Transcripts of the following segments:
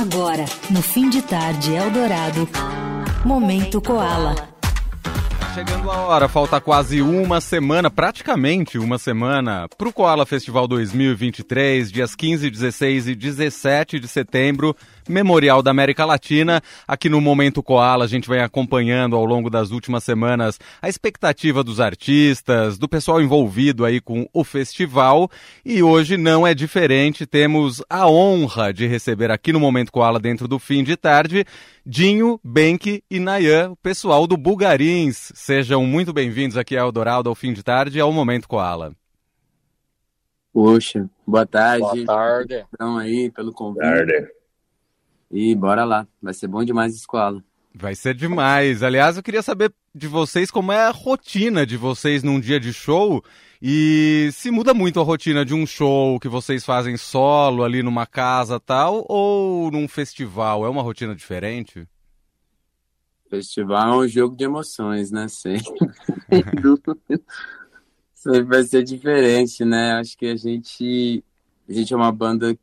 Agora, no fim de tarde Eldorado, Momento Koala. Chegando a hora, falta quase uma semana, praticamente uma semana, para o Koala Festival 2023, dias 15, 16 e 17 de setembro, Memorial da América Latina. Aqui no Momento Koala, a gente vem acompanhando ao longo das últimas semanas a expectativa dos artistas, do pessoal envolvido aí com o festival. E hoje não é diferente, temos a honra de receber aqui no Momento Koala, dentro do fim de tarde, Dinho, Benck e Nayan, o pessoal do Bugarins. Sejam muito bem-vindos aqui ao Dourado ao fim de tarde e ao Momento Koala. Poxa, boa tarde. Boa tarde. Então aí pelo convite. Boa tarde. E bora lá, vai ser bom demais a escola. Vai ser demais. Aliás, eu queria saber de vocês como é a rotina de vocês num dia de show e se muda muito a rotina de um show que vocês fazem solo ali numa casa tal ou num festival. É uma rotina diferente? Festival é um jogo de emoções, né? Sempre. Sempre vai ser diferente, né? Acho que a gente, a gente é uma banda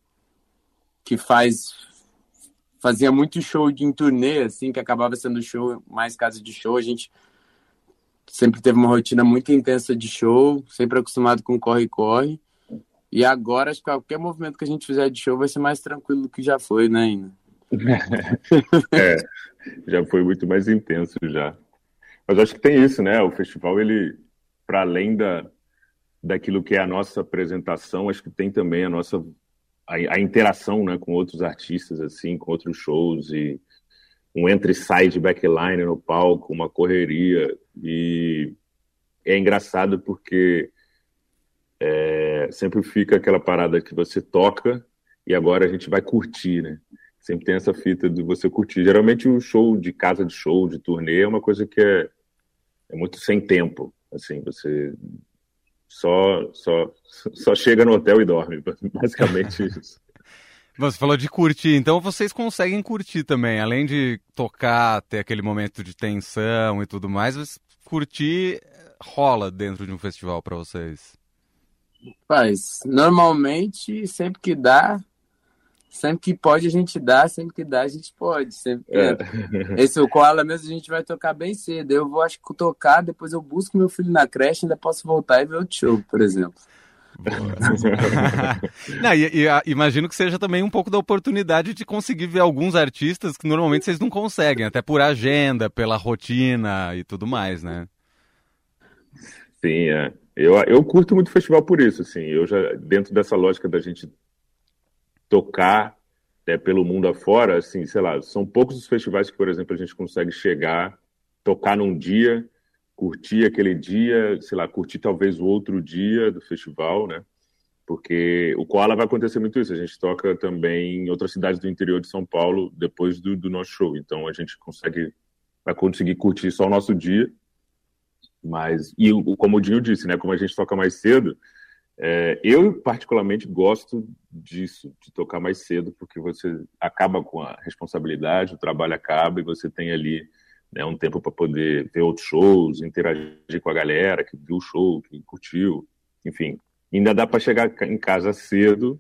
que faz fazia muito show de em turnê, assim, que acabava sendo show, mais casa de show. A gente sempre teve uma rotina muito intensa de show, sempre acostumado com corre-corre. E agora, acho que qualquer movimento que a gente fizer de show vai ser mais tranquilo do que já foi, né, ainda. é, já foi muito mais intenso já. Mas acho que tem isso, né? O festival, ele, para além da, daquilo que é a nossa apresentação, acho que tem também a nossa a, a, interação né, com outros artistas, assim, com outros shows, e um entra e sai de backline no palco, uma correria. E é engraçado porque é, sempre fica aquela parada que você toca e agora a gente vai curtir, né? Sempre tem essa fita de você curtir. Geralmente o show de casa de show, de turnê, é uma coisa que é, é muito sem tempo. Assim, você só, só, só chega no hotel e dorme, basicamente isso. Você falou de curtir, então vocês conseguem curtir também, além de tocar, ter aquele momento de tensão e tudo mais, curtir rola dentro de um festival para vocês? Faz, normalmente, sempre que dá, sempre que pode a gente dá, sempre que dá a gente pode. Sempre é. Esse o Koala mesmo a gente vai tocar bem cedo. Eu vou acho que tocar, depois eu busco meu filho na creche, ainda posso voltar e ver o show, por exemplo. não, e, e a, imagino que seja também um pouco da oportunidade de conseguir ver alguns artistas que normalmente vocês não conseguem, até por agenda, pela rotina e tudo mais, né? Sim, é. Eu, eu curto muito o festival por isso, assim. Eu já, dentro dessa lógica da gente tocar né, pelo mundo afora, assim, sei lá, são poucos os festivais que, por exemplo, a gente consegue chegar, tocar num dia, curtir aquele dia, sei lá, curtir talvez o outro dia do festival, né? Porque o Koala vai acontecer muito isso. A gente toca também em outras cidades do interior de São Paulo depois do, do nosso show. Então a gente consegue, vai conseguir curtir só o nosso dia. Mas, e como o Dinho disse, né? Como a gente toca mais cedo, é, eu, particularmente, gosto disso, de tocar mais cedo, porque você acaba com a responsabilidade, o trabalho acaba e você tem ali né, um tempo para poder ver outros shows, interagir com a galera que viu o show, que curtiu, enfim. Ainda dá para chegar em casa cedo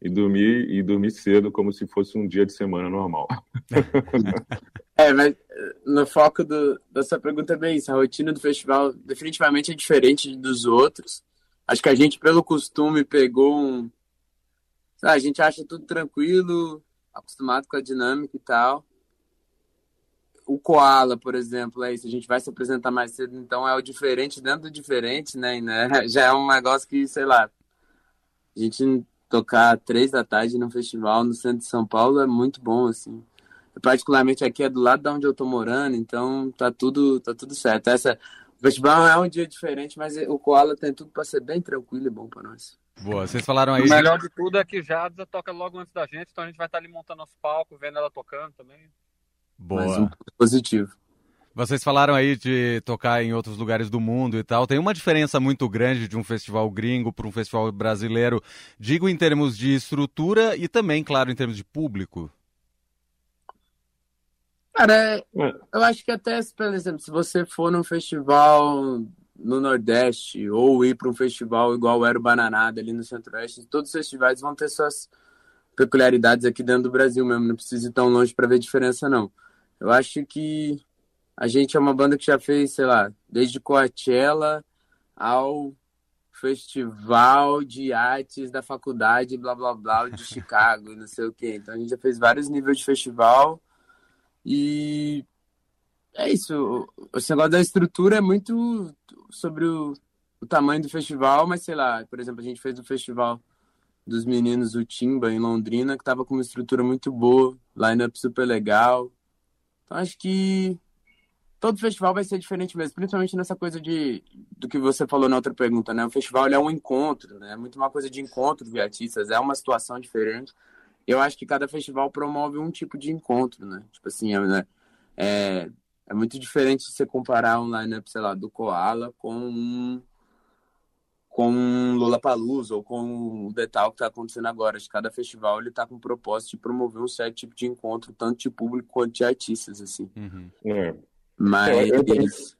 e dormir e dormir cedo como se fosse um dia de semana normal. é, mas no foco do, dessa pergunta é bem isso. A rotina do festival definitivamente é diferente dos outros Acho que a gente, pelo costume, pegou um. a gente acha tudo tranquilo, acostumado com a dinâmica e tal. O Koala, por exemplo, é isso. A gente vai se apresentar mais cedo, então é o diferente dentro do diferente, né? né? Já é um negócio que, sei lá, a gente tocar três da tarde no festival no centro de São Paulo é muito bom, assim. Particularmente aqui é do lado da onde eu tô morando, então tá tudo, tá tudo certo. Essa, o festival é um dia diferente, mas o Koala tem tudo para ser bem tranquilo e bom para nós. Boa, vocês falaram aí. O melhor de tudo é que Jadza toca logo antes da gente, então a gente vai estar ali montando nosso palco, vendo ela tocando também. Boa. Mais um positivo. Vocês falaram aí de tocar em outros lugares do mundo e tal. Tem uma diferença muito grande de um festival gringo para um festival brasileiro, digo em termos de estrutura e também, claro, em termos de público. Cara, é, eu acho que até, por exemplo, se você for num festival no Nordeste ou ir para um festival igual era o Bananada ali no Centro-Oeste, todos os festivais vão ter suas, peculiaridades aqui dentro do Brasil mesmo, não precisa ir tão longe para ver diferença, não. Eu acho que a gente é uma banda que já fez, sei lá, desde Coachella ao Festival de Artes da Faculdade, blá blá blá, de Chicago, não sei o quê. Então a gente já fez vários níveis de festival e é isso. O negócio da estrutura é muito sobre o, o tamanho do festival, mas sei lá, por exemplo, a gente fez o festival dos meninos, o Timba, em Londrina, que tava com uma estrutura muito boa, line-up super legal. Então acho que todo festival vai ser diferente mesmo, principalmente nessa coisa de do que você falou na outra pergunta, né? O festival é um encontro, né? É muito uma coisa de encontro de artistas, é uma situação diferente. Eu acho que cada festival promove um tipo de encontro, né? Tipo assim, é, é, é muito diferente você comparar um lineup, sei lá, do Koala com um com um Lollapalooza ou com o Detal que está acontecendo agora. Acho que cada festival ele está com o propósito de promover um certo tipo de encontro, tanto de público quanto de artistas, assim. Uhum. É. Mas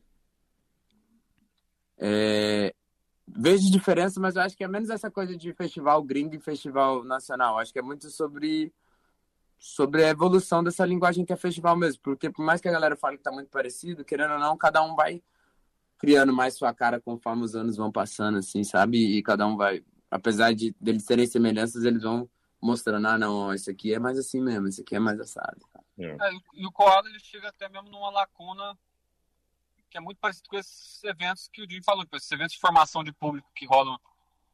é, vejo diferença, mas eu acho que é menos essa coisa de festival gringo e festival nacional. Acho que é muito sobre sobre a evolução dessa linguagem que é festival mesmo, porque por mais que a galera fale que tá muito parecido, querendo ou não, cada um vai criando mais sua cara conforme os anos vão passando, assim, sabe? E cada um vai, apesar de deles terem semelhanças, eles vão mostrando, ah, não, esse aqui é mais assim mesmo, esse aqui é mais assado. É. É, e o Koala, ele chega até mesmo numa lacuna que é muito parecido com esses eventos que o Jim falou, esses eventos de formação de público que rolam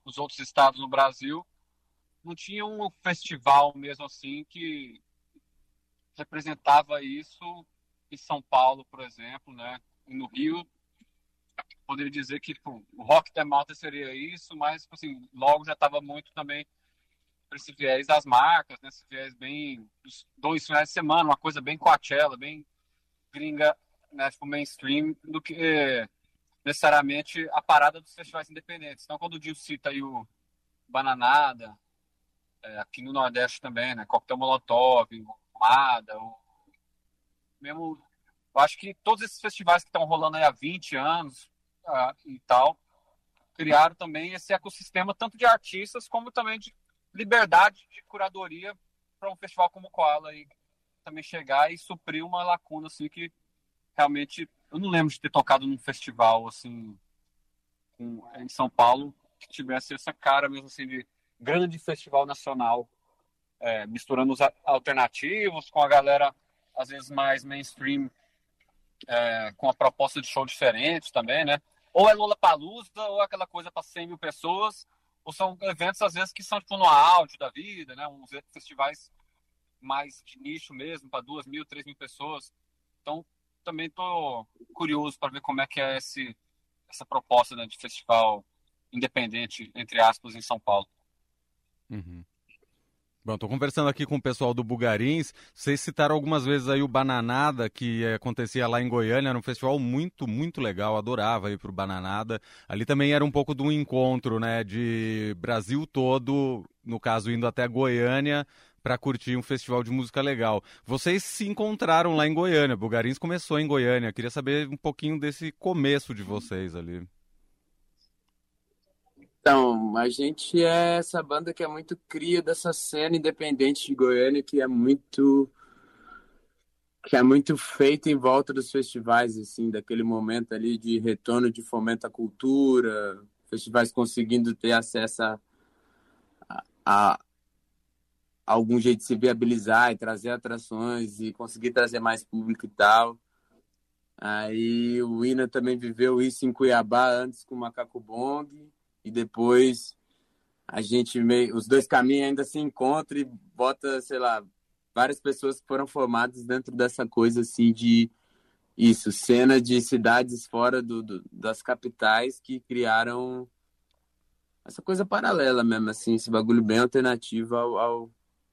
nos outros estados no Brasil, não tinha um festival mesmo assim que representava isso em São Paulo, por exemplo, né? E no Rio, poderia dizer que tipo, o Rock da Malta seria isso, mas tipo assim, logo já estava muito também para esse viés das marcas, né? Esse viés bem dos dois finais de semana, uma coisa bem Coachella, bem gringa, né? Tipo mainstream, do que necessariamente a parada dos festivais independentes. Então, quando o Dio cita aí o Bananada, é, aqui no Nordeste também, né? Coquetel Molotov, Mada, o... mesmo. Eu acho que todos esses festivais que estão rolando aí há 20 anos uh, e tal, criaram também esse ecossistema tanto de artistas como também de liberdade de curadoria para um festival como o Koala aí também chegar e suprir uma lacuna assim que realmente eu não lembro de ter tocado num festival assim com, em São Paulo que tivesse essa cara mesmo assim de grande festival nacional é, misturando os alternativos com a galera às vezes mais mainstream é, com a proposta de show diferente também, né? Ou é Lola Palusa ou é aquela coisa para 100 mil pessoas ou são eventos, às vezes, que são tipo no áudio da vida, né? Uns festivais mais de nicho mesmo, para duas mil, três mil pessoas. Então, também tô curioso para ver como é que é esse, essa proposta né, de festival independente, entre aspas, em São Paulo. Uhum. Bom, estou conversando aqui com o pessoal do Bugarins. Vocês citaram algumas vezes aí o Bananada, que acontecia lá em Goiânia. Era um festival muito, muito legal. Adorava ir para o Bananada. Ali também era um pouco de um encontro, né? De Brasil todo, no caso, indo até Goiânia para curtir um festival de música legal. Vocês se encontraram lá em Goiânia. Bugarins começou em Goiânia. Queria saber um pouquinho desse começo de vocês ali. Então, a gente é essa banda que é muito cria dessa cena independente de Goiânia, que é muito que é muito feita em volta dos festivais, assim, daquele momento ali de retorno de fomento à cultura, festivais conseguindo ter acesso a, a, a algum jeito de se viabilizar e trazer atrações e conseguir trazer mais público e tal. Aí o Ina também viveu isso em Cuiabá antes com o Macaco Bong e depois a gente meio, os dois caminhos ainda se encontram e bota, sei lá, várias pessoas que foram formadas dentro dessa coisa assim de isso, cena de cidades fora do, do, das capitais que criaram essa coisa paralela mesmo, assim, esse bagulho bem alternativo ao, ao,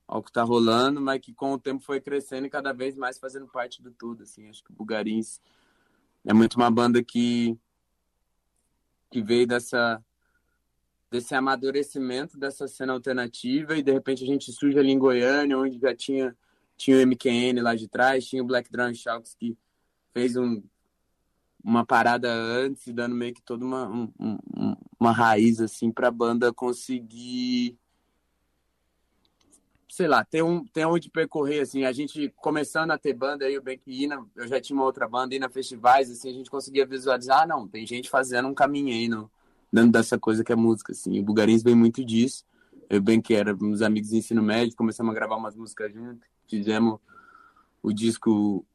ao que tá rolando, mas que com o tempo foi crescendo e cada vez mais fazendo parte do tudo, assim, acho que o Bugarins é muito uma banda que que veio dessa desse amadurecimento dessa cena alternativa e de repente a gente surge ali em Goiânia, onde já tinha, tinha o MQN lá de trás, tinha o Black Drum Sharks que fez um, uma parada antes, dando meio que toda uma, um, uma raiz assim para a banda conseguir sei lá, tem um tem onde percorrer assim, a gente começando a ter banda aí o Benquina, eu já tinha uma outra banda aí na festivais, assim, a gente conseguia visualizar, ah, não, tem gente fazendo um caminho aí no dentro dessa coisa que é música assim. O Bugarins vem muito disso. Eu bem que era uns amigos de ensino médio, começamos a gravar umas músicas juntos, fizemos o disco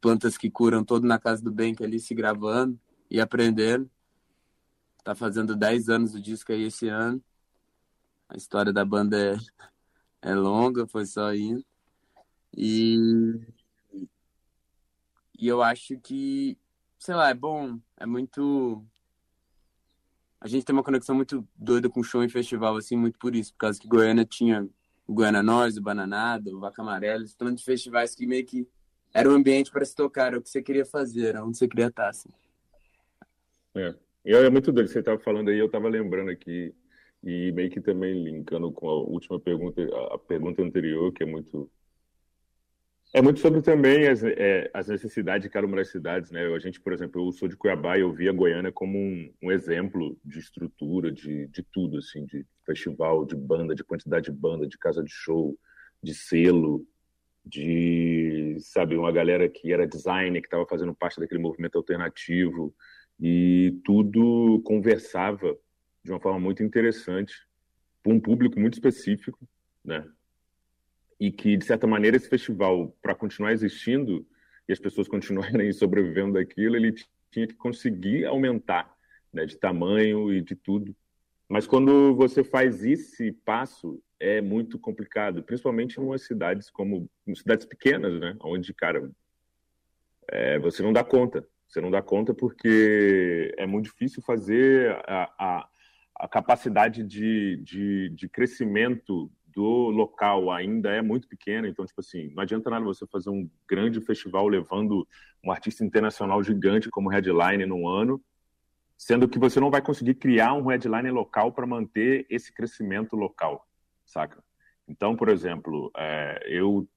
Plantas que Curam todo na casa do que ali se gravando e aprendendo. Tá fazendo 10 anos o disco aí esse ano. A história da banda é, é longa, foi só indo. E, e eu acho que, sei lá, é bom, é muito. A gente tem uma conexão muito doida com show em festival, assim, muito por isso, por causa que Goiânia tinha o Goiânia Nós, o Bananada, o Vaca Amarela, esse tanto de festivais que meio que era um ambiente para se tocar, era o que você queria fazer, era onde você queria estar, assim. É. E é muito doido, você estava falando aí, eu estava lembrando aqui, e meio que também linkando com a última pergunta, a pergunta anterior, que é muito. É muito sobre também as, é, as necessidades de cada uma das cidades, né? A gente, por exemplo, eu sou de Cuiabá e eu vi a Goiânia como um, um exemplo de estrutura, de, de tudo, assim, de festival, de banda, de quantidade de banda, de casa de show, de selo, de, sabe, uma galera que era designer, que estava fazendo parte daquele movimento alternativo, e tudo conversava de uma forma muito interessante para um público muito específico, né? E que, de certa maneira, esse festival, para continuar existindo e as pessoas continuarem sobrevivendo daquilo, ele tinha que conseguir aumentar né, de tamanho e de tudo. Mas quando você faz esse passo, é muito complicado, principalmente em umas cidades como cidades pequenas, né? Onde, cara, é, você não dá conta. Você não dá conta porque é muito difícil fazer a, a, a capacidade de, de, de, crescimento do local ainda é muito pequena. Então, tipo assim, não adianta nada você fazer um grande festival levando um artista internacional gigante como headline num ano, sendo que você não vai conseguir criar um headline local para manter esse crescimento local, saca? Então, por exemplo, é, eu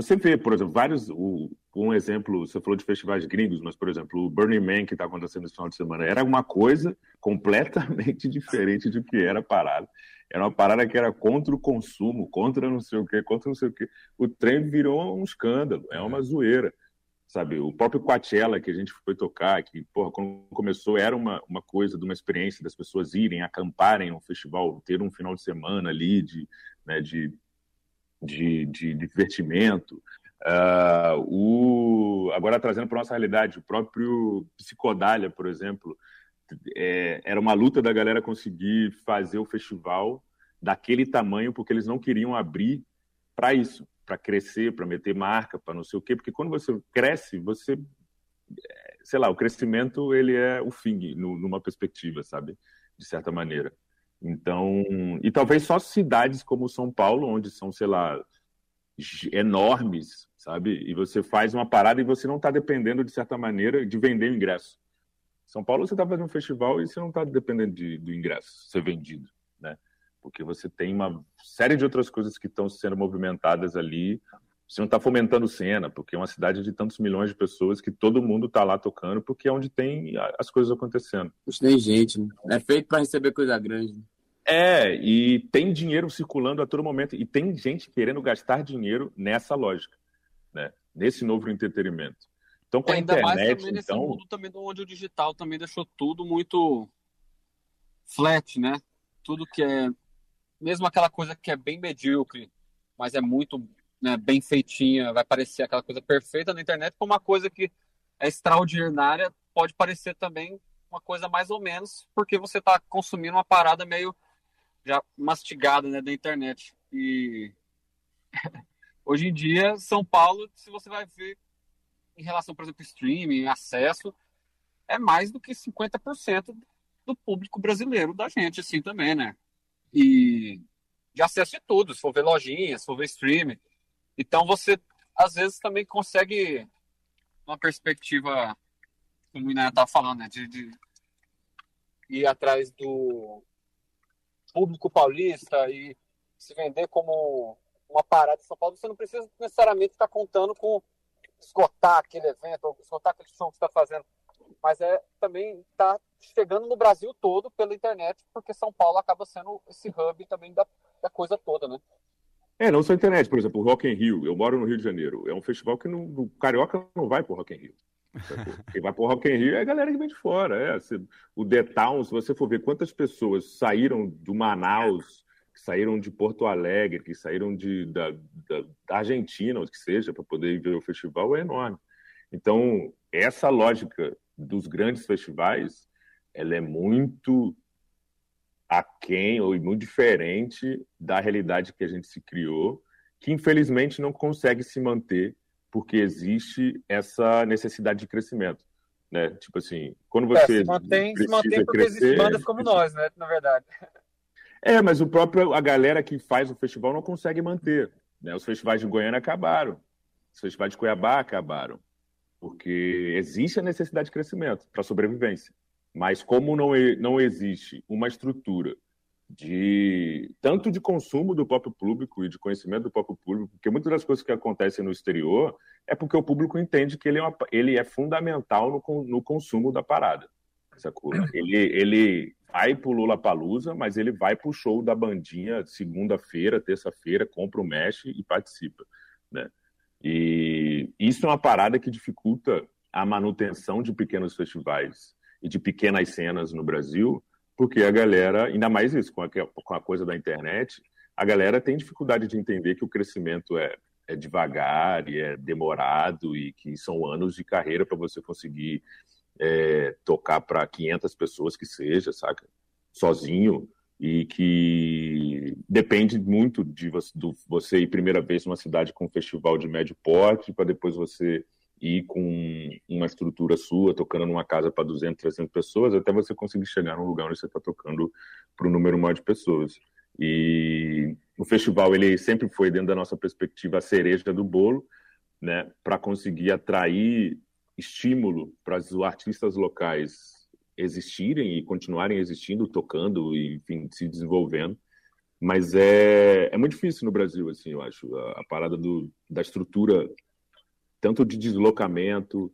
você vê, por exemplo, vários. O, um exemplo, você falou de festivais gringos, mas, por exemplo, o Burning Man que está acontecendo esse final de semana era uma coisa completamente diferente do que era a parada. Era uma parada que era contra o consumo, contra não sei o quê, contra não sei o quê. O trem virou um escândalo, é uma zoeira. Sabe, o próprio Coachella que a gente foi tocar, que, porra, quando começou era uma, uma coisa de uma experiência das pessoas irem, acamparem no festival, ter um final de semana ali de, né, de de, de, divertimento. Uh, o, agora, trazendo para nossa realidade, o próprio Psicodália, por exemplo, é, era uma luta da galera conseguir fazer o festival daquele tamanho, porque eles não queriam abrir para isso, para crescer, para meter marca, para não sei o quê, porque quando você cresce, você, é, sei lá, o crescimento ele é o fim, no, numa perspectiva, sabe, de certa maneira. Então, e talvez só cidades como São Paulo, onde são, sei lá, enormes, sabe? E você faz uma parada e você não está dependendo, de certa maneira, de vender o ingresso. São Paulo, você está fazendo um festival e você não está dependendo de, do ingresso ser vendido, né? Porque você tem uma série de outras coisas que estão sendo movimentadas ali. Você não está fomentando cena, porque é uma cidade de tantos milhões de pessoas que todo mundo está lá tocando, porque é onde tem as coisas acontecendo. Tem gente, né? É feito para receber coisa grande. Né? É, e tem dinheiro circulando a todo momento, e tem gente querendo gastar dinheiro nessa lógica? Nesse novo entretenimento. Então, com é, a internet, mais também nesse então... mundo também onde o digital também deixou tudo muito flat, né? Tudo que é, mesmo aquela coisa que é bem medíocre, mas é muito né, bem feitinha, vai parecer aquela coisa perfeita na internet, como uma coisa que é extraordinária, pode parecer também uma coisa mais ou menos, porque você está consumindo uma parada meio já mastigada né, da internet. E hoje em dia, São Paulo, se você vai ver em relação, por exemplo, streaming, acesso, é mais do que 50% do público brasileiro da gente, assim, também, né? E de acesso de tudo, se for ver lojinha, se for ver streaming. Então você, às vezes, também consegue uma perspectiva, como o Iná estava falando, né? De, de ir atrás do, público paulista e se vender como uma parada de São Paulo, você não precisa necessariamente estar contando com esgotar aquele evento ou esgotar aquele show que está fazendo. Mas é também está chegando no Brasil todo pela internet, porque São Paulo acaba sendo esse hub também da, da coisa toda, né? É, não só internet, por exemplo, o Rock in Rio. Eu moro no Rio de Janeiro. É um festival que não, o carioca não vai pro Rock in Rio. Quem vai pro Rock in Rio é a galera que vem de fora. É. O The Town, se você for ver quantas pessoas saíram do Manaus, que saíram de Porto Alegre, que saíram de, da, da, da Argentina, ou que seja, para poder ir ver o festival, é enorme. Então, essa lógica dos grandes festivais, ela é muito aquém ou muito diferente da realidade que a gente se criou, que infelizmente não consegue se manter porque existe essa necessidade de crescimento. Né? Tipo assim, quando é, você. É, se mantém, se mantém porque crescer, existem bandas como nós, né? Na verdade. É, mas o próprio, a galera que faz o festival não consegue manter. Né? Os festivais de Goiânia acabaram. Os festivais de Cuiabá acabaram. Porque existe a necessidade de crescimento para sobrevivência. Mas como não, não existe uma estrutura de tanto de consumo do próprio público e de conhecimento do próprio público, porque muitas das coisas que acontecem no exterior é porque o público entende que ele é, uma, ele é fundamental no, no consumo da parada. Sacou? Ele, ele vai pro Lula Palusa, mas ele vai pro show da bandinha segunda-feira, terça-feira, compra o mesh e participa, né? E isso é uma parada que dificulta a manutenção de pequenos festivais e de pequenas cenas no Brasil, porque a galera, ainda mais isso, com a, com a coisa da internet, a galera tem dificuldade de entender que o crescimento é, é devagar e é demorado e que são anos de carreira para você conseguir é, tocar para 500 pessoas que seja, saca? Sozinho e que depende muito de você, do, você ir primeira vez numa cidade com um festival de médio porte para depois você ir com uma estrutura sua, tocando numa casa para 200, 300 pessoas, até você conseguir chegar num lugar onde você está tocando para um número maior de pessoas. E o festival, ele sempre foi, dentro da nossa perspectiva, a cereja do bolo, né, para conseguir atrair estímulo para os artistas locais existirem e continuarem existindo, tocando e, enfim, se desenvolvendo. Mas é, é muito difícil no Brasil, assim, eu acho, a, a parada do, da estrutura tanto de deslocamento,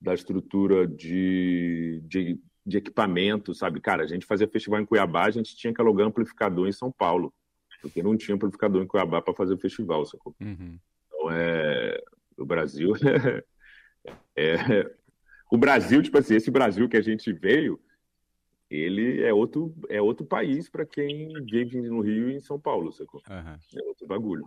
da estrutura de, de, de, equipamento, sabe? Cara, a gente fazia festival em Cuiabá, a gente tinha que alugar amplificador em São Paulo, porque não tinha amplificador em Cuiabá para fazer festival, sacou? Uhum. Então, é, o Brasil é, o Brasil, tipo assim, esse Brasil que a gente veio, ele é outro, é outro país para quem vive no Rio e em São Paulo, sacou? Uhum. É outro bagulho.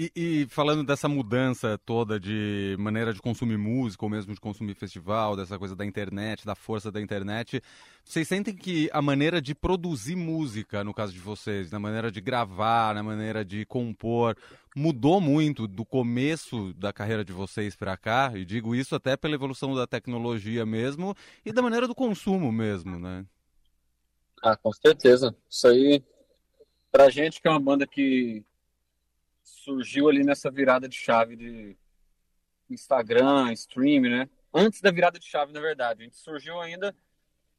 E, e, falando dessa mudança toda de maneira de consumir música, ou mesmo de consumir festival, dessa coisa da internet, da força da internet, vocês sentem que a maneira de produzir música, no caso de vocês, na maneira de gravar, na maneira de compor, mudou muito do começo da carreira de vocês para cá? E digo isso até pela evolução da tecnologia mesmo e da maneira do consumo mesmo, né? Ah, com certeza. Isso aí, pra gente que é uma banda que surgiu ali nessa virada de chave de Instagram, stream, né? Antes da virada de chave, na verdade. A gente surgiu ainda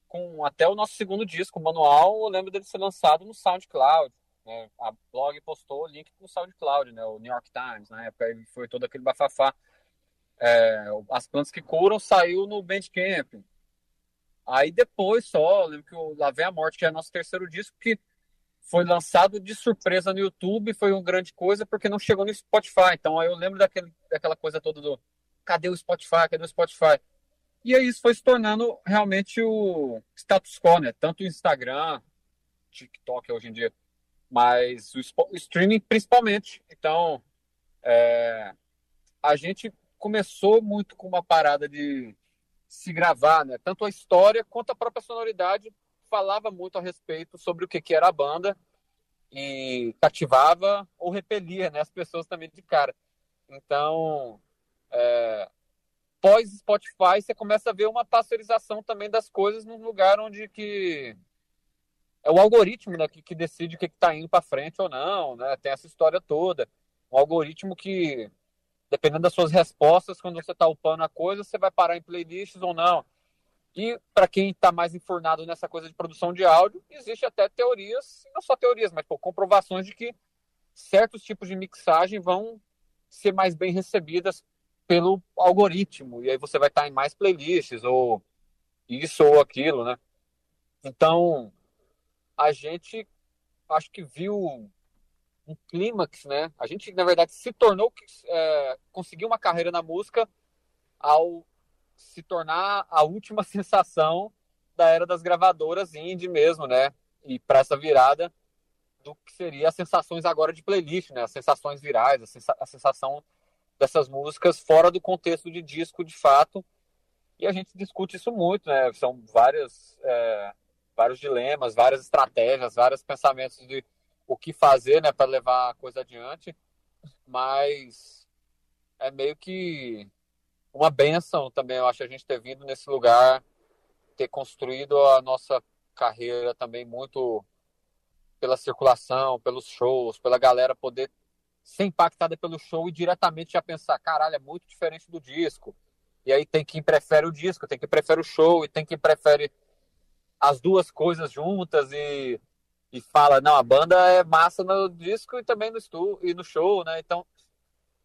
com até o nosso segundo disco, o manual, eu lembro dele ser lançado no SoundCloud. Né? A blog postou o link no SoundCloud, né? O New York Times, na época foi todo aquele bafafá. É, As Plantas que Curam saiu no Bandcamp. Aí depois só, lembro que o Lá Vem a Morte, que é nosso terceiro disco, que foi lançado de surpresa no YouTube, foi uma grande coisa porque não chegou no Spotify. Então aí eu lembro daquele, daquela coisa toda do cadê o Spotify, cadê o Spotify? E aí isso foi se tornando realmente o status quo, né? Tanto o Instagram, TikTok hoje em dia, mas o, o streaming principalmente. Então, é, a gente começou muito com uma parada de se gravar, né? Tanto a história quanto a própria sonoridade falava muito a respeito sobre o que, que era a banda e cativava ou repelia né, as pessoas também de cara. Então, é, pós Spotify, você começa a ver uma pasteurização também das coisas num lugar onde que é o algoritmo né, que, que decide o que está indo para frente ou não, né? Tem essa história toda. Um algoritmo que, dependendo das suas respostas, quando você está upando a coisa, você vai parar em playlists ou não. E para quem está mais enfurnado nessa coisa de produção de áudio, existe até teorias, não só teorias, mas pô, comprovações de que certos tipos de mixagem vão ser mais bem recebidas pelo algoritmo. E aí você vai estar tá em mais playlists, ou isso ou aquilo, né? Então, a gente acho que viu um clímax, né? A gente, na verdade, se tornou, é, conseguiu uma carreira na música ao se tornar a última sensação da era das gravadoras indie mesmo, né? E para essa virada do que seria as sensações agora de playlist, né? As sensações virais, a, sensa a sensação dessas músicas fora do contexto de disco de fato. E a gente discute isso muito, né? São várias, é, vários dilemas, várias estratégias, vários pensamentos de o que fazer, né, para levar a coisa adiante. Mas é meio que uma benção também, eu acho, a gente ter vindo nesse lugar, ter construído a nossa carreira também muito pela circulação, pelos shows, pela galera poder ser impactada pelo show e diretamente já pensar, caralho, é muito diferente do disco. E aí tem quem prefere o disco, tem quem prefere o show, e tem quem prefere as duas coisas juntas e, e fala, não, a banda é massa no disco e também no, estu, e no show, né? Então,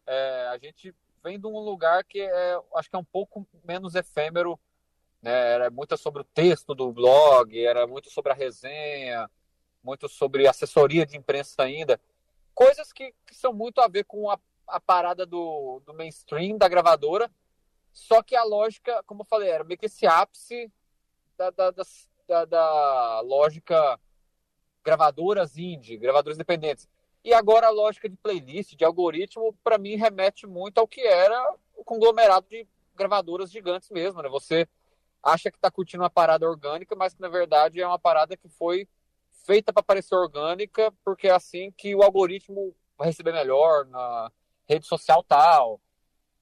é, a gente vem de um lugar que é, acho que é um pouco menos efêmero, né? Era muito sobre o texto do blog, era muito sobre a resenha, muito sobre assessoria de imprensa ainda. Coisas que, que são muito a ver com a, a parada do, do mainstream, da gravadora, só que a lógica, como eu falei, era meio que esse ápice da, da, da, da lógica gravadoras indie, gravadoras independentes. E agora a lógica de playlist, de algoritmo, para mim remete muito ao que era o conglomerado de gravadoras gigantes mesmo, né? Você acha que está curtindo uma parada orgânica, mas que na verdade é uma parada que foi feita para parecer orgânica, porque é assim que o algoritmo vai receber melhor na rede social tal.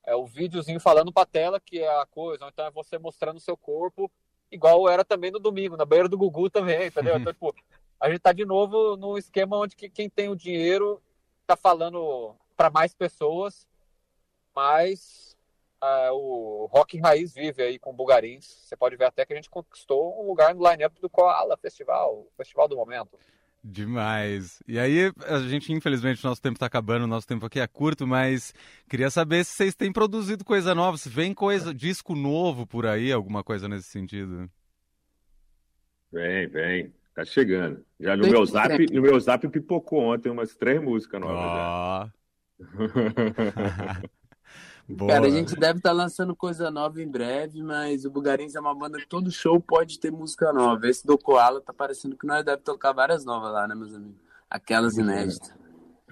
É o videozinho falando para tela que é a coisa, ou então é você mostrando o seu corpo, igual era também no domingo, na banheira do Gugu também, entendeu? Então, tipo, a gente tá de novo no esquema onde que quem tem o dinheiro tá falando para mais pessoas, mas uh, o rock raiz vive aí com Bulgarins. Você pode ver até que a gente conquistou um lugar no line-up do Koala Festival, o festival do momento. Demais. E aí, a gente, infelizmente, nosso tempo está acabando, nosso tempo aqui é curto, mas queria saber se vocês têm produzido coisa nova, se vem coisa, disco novo por aí, alguma coisa nesse sentido. Vem, vem. Tá chegando. Já no meu zap, no meu zap pipocou ontem umas três músicas novas. Oh. Cara, a gente deve estar tá lançando coisa nova em breve, mas o Bugarins é uma banda que todo show pode ter música nova. Esse do Koala tá parecendo que nós deve tocar várias novas lá, né, meus amigos? Aquelas inéditas.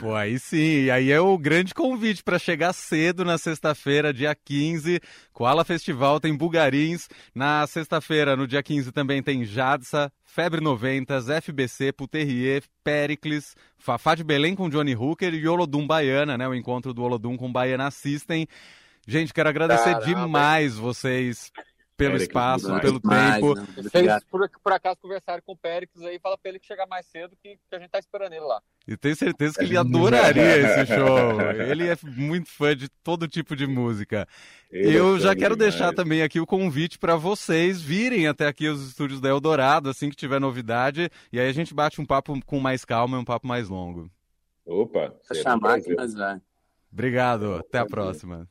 Pô, aí sim, e aí é o grande convite para chegar cedo na sexta-feira, dia 15. Koala Festival tem Bugarins. Na sexta-feira, no dia 15, também tem Jadsa, Febre 90, FBC, Puterrier, Pericles, Fafá de Belém com Johnny Hooker e Olodum Baiana, né? O encontro do Olodum com Baiana Assistem. Gente, quero agradecer Caramba. demais vocês pelo espaço, pelo tempo. Vocês, por, por, acaso, conversaram com o Péricles aí, fala pra ele que chegar mais cedo, que, que, a gente tá esperando ele lá. E tenho certeza que ele adoraria esse show. Ele é muito fã de todo tipo de música. Ele Eu é já quero demais. deixar também aqui o convite para vocês virem até aqui os estúdios da Eldorado, assim que tiver novidade, e aí a gente bate um papo com mais calma e um papo mais longo. Opa! Chamar que nós vai. Obrigado, até a próxima.